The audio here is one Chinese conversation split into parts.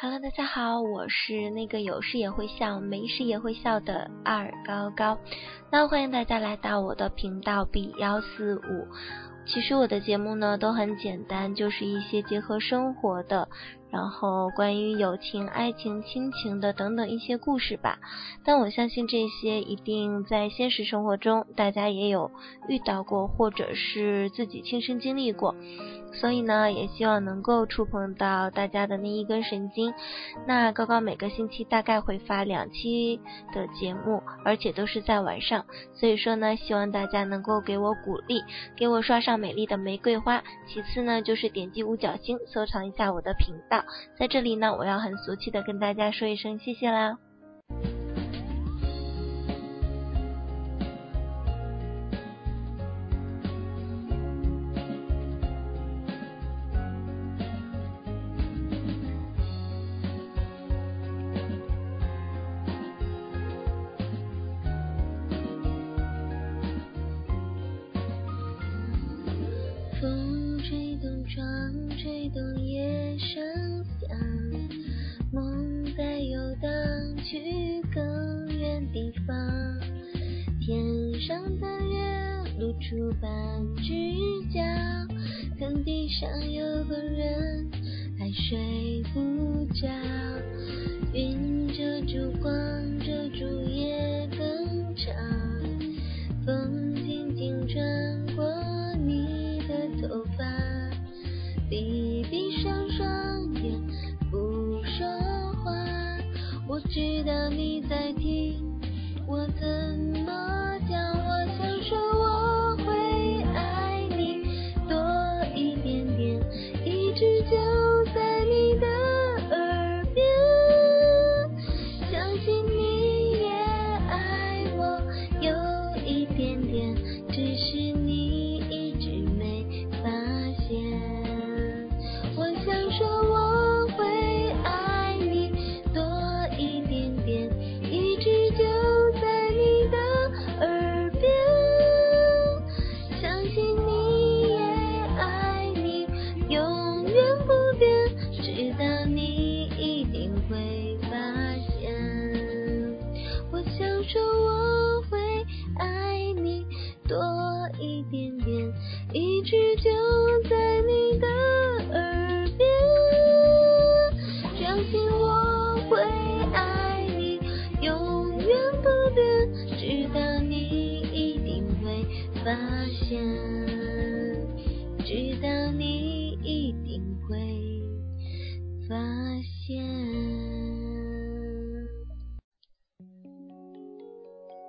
Hello，大家好，我是那个有事也会笑，没事也会笑的二高高。那欢迎大家来到我的频道 B 幺四五。其实我的节目呢都很简单，就是一些结合生活的。然后关于友情、爱情、亲情的等等一些故事吧，但我相信这些一定在现实生活中大家也有遇到过，或者是自己亲身经历过，所以呢，也希望能够触碰到大家的那一根神经。那高高每个星期大概会发两期的节目，而且都是在晚上，所以说呢，希望大家能够给我鼓励，给我刷上美丽的玫瑰花。其次呢，就是点击五角星，收藏一下我的频道。在这里呢，我要很俗气的跟大家说一声谢谢啦。出半只脚，看地上有个人还睡不着，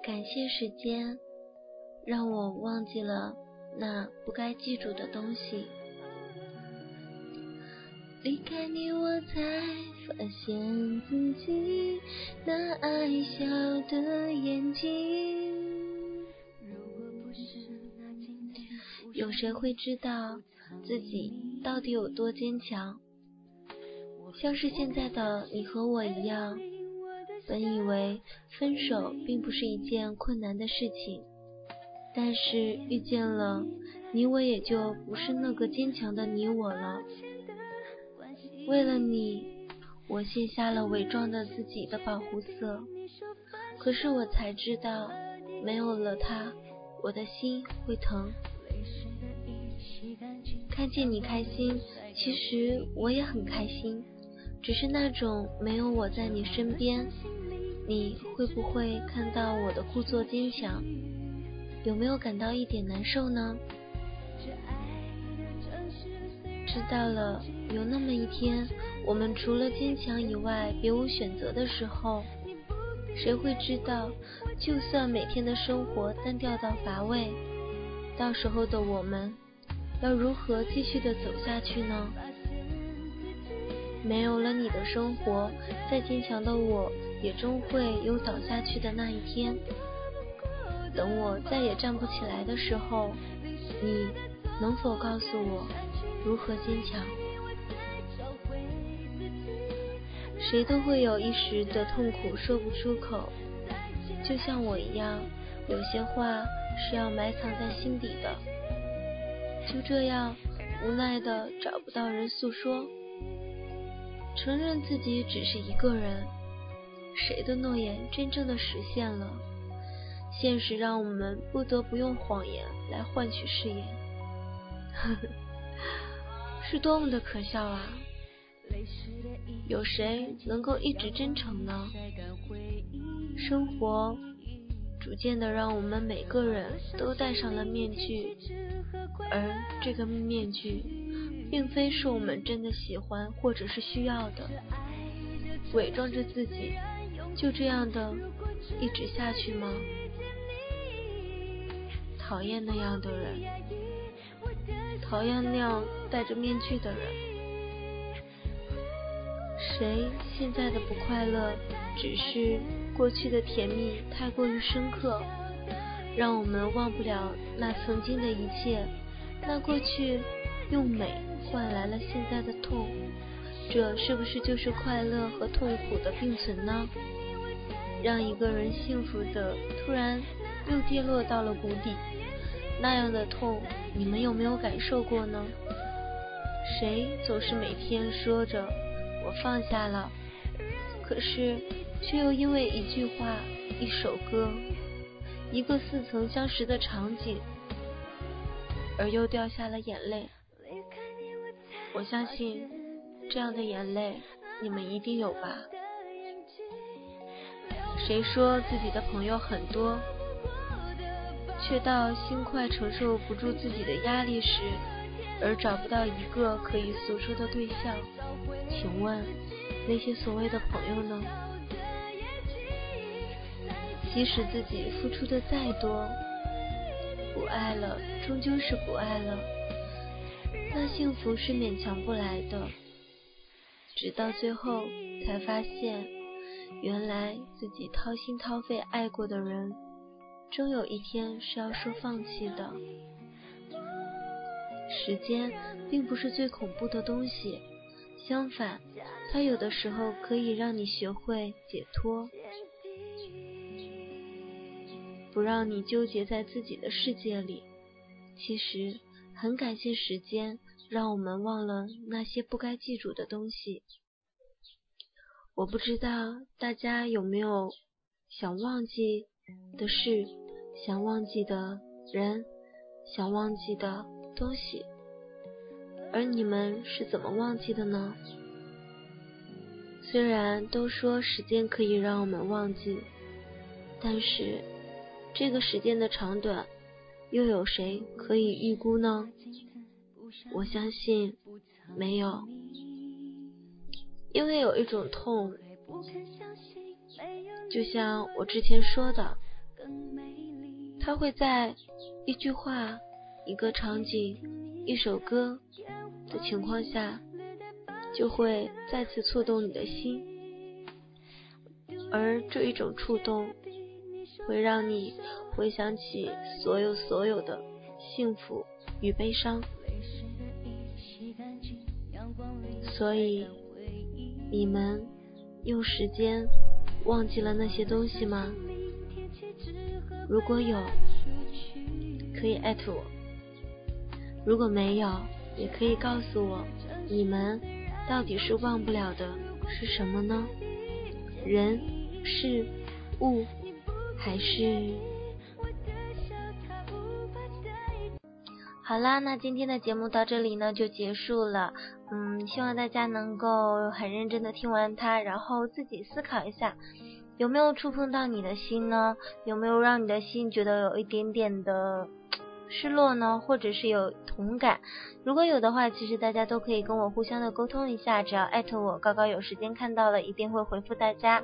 感谢时间，让我忘记了那不该记住的东西。离开你，我才发现自己那爱笑的眼睛。有谁会知道自己到底有多坚强？像是现在的你和我一样。本以为分手并不是一件困难的事情，但是遇见了你，我也就不是那个坚强的你我了。为了你，我卸下了伪装的自己的保护色，可是我才知道，没有了他，我的心会疼。看见你开心，其实我也很开心，只是那种没有我在你身边。你会不会看到我的故作坚强？有没有感到一点难受呢？知道了，有那么一天，我们除了坚强以外别无选择的时候，谁会知道？就算每天的生活单调到乏味，到时候的我们要如何继续的走下去呢？没有了你的生活，再坚强的我。也终会有倒下去的那一天。等我再也站不起来的时候，你能否告诉我如何坚强？谁都会有一时的痛苦说不出口，就像我一样，有些话是要埋藏在心底的。就这样，无奈的找不到人诉说。承认自己只是一个人，谁的诺言真正的实现了？现实让我们不得不用谎言来换取誓言，是多么的可笑啊！有谁能够一直真诚呢？生活逐渐的让我们每个人都戴上了面具，而这个面具并非是我们真的喜欢或者是需要的，伪装着自己，就这样的一直下去吗？讨厌那样的人，讨厌那样戴着面具的人。谁现在的不快乐，只是过去的甜蜜太过于深刻，让我们忘不了那曾经的一切。那过去用美换来了现在的痛，这是不是就是快乐和痛苦的并存呢？让一个人幸福的突然又跌落到了谷底。那样的痛，你们有没有感受过呢？谁总是每天说着我放下了，可是却又因为一句话、一首歌、一个似曾相识的场景，而又掉下了眼泪。我相信这样的眼泪，你们一定有吧？谁说自己的朋友很多？却到心快承受不住自己的压力时，而找不到一个可以诉说的对象。请问那些所谓的朋友呢？即使自己付出的再多，不爱了，终究是不爱了。那幸福是勉强不来的。直到最后才发现，原来自己掏心掏肺爱过的人。终有一天是要说放弃的。时间并不是最恐怖的东西，相反，它有的时候可以让你学会解脱，不让你纠结在自己的世界里。其实，很感谢时间，让我们忘了那些不该记住的东西。我不知道大家有没有想忘记的事。想忘记的人，想忘记的东西，而你们是怎么忘记的呢？虽然都说时间可以让我们忘记，但是这个时间的长短，又有谁可以预估呢？我相信没有，因为有一种痛，就像我之前说的。它会在一句话、一个场景、一首歌的情况下，就会再次触动你的心，而这一种触动，会让你回想起所有所有的幸福与悲伤。所以，你们用时间忘记了那些东西吗？如果有，可以艾特我；如果没有，也可以告诉我，你们到底是忘不了的是什么呢？人、事、物，还是……好啦，那今天的节目到这里呢就结束了。嗯，希望大家能够很认真的听完它，然后自己思考一下。有没有触碰到你的心呢？有没有让你的心觉得有一点点的？失落呢，或者是有同感，如果有的话，其实大家都可以跟我互相的沟通一下，只要艾特我，高高有时间看到了，一定会回复大家。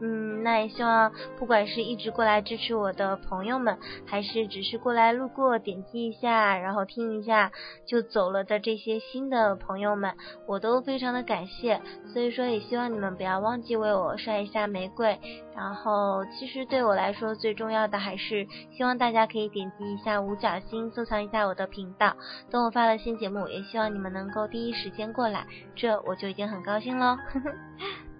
嗯，那也希望不管是一直过来支持我的朋友们，还是只是过来路过点击一下，然后听一下就走了的这些新的朋友们，我都非常的感谢。所以说，也希望你们不要忘记为我刷一下玫瑰。然后，其实对我来说最重要的还是希望大家可以点击一下五角。星收藏一下我的频道，等我发了新节目，也希望你们能够第一时间过来，这我就已经很高兴喽。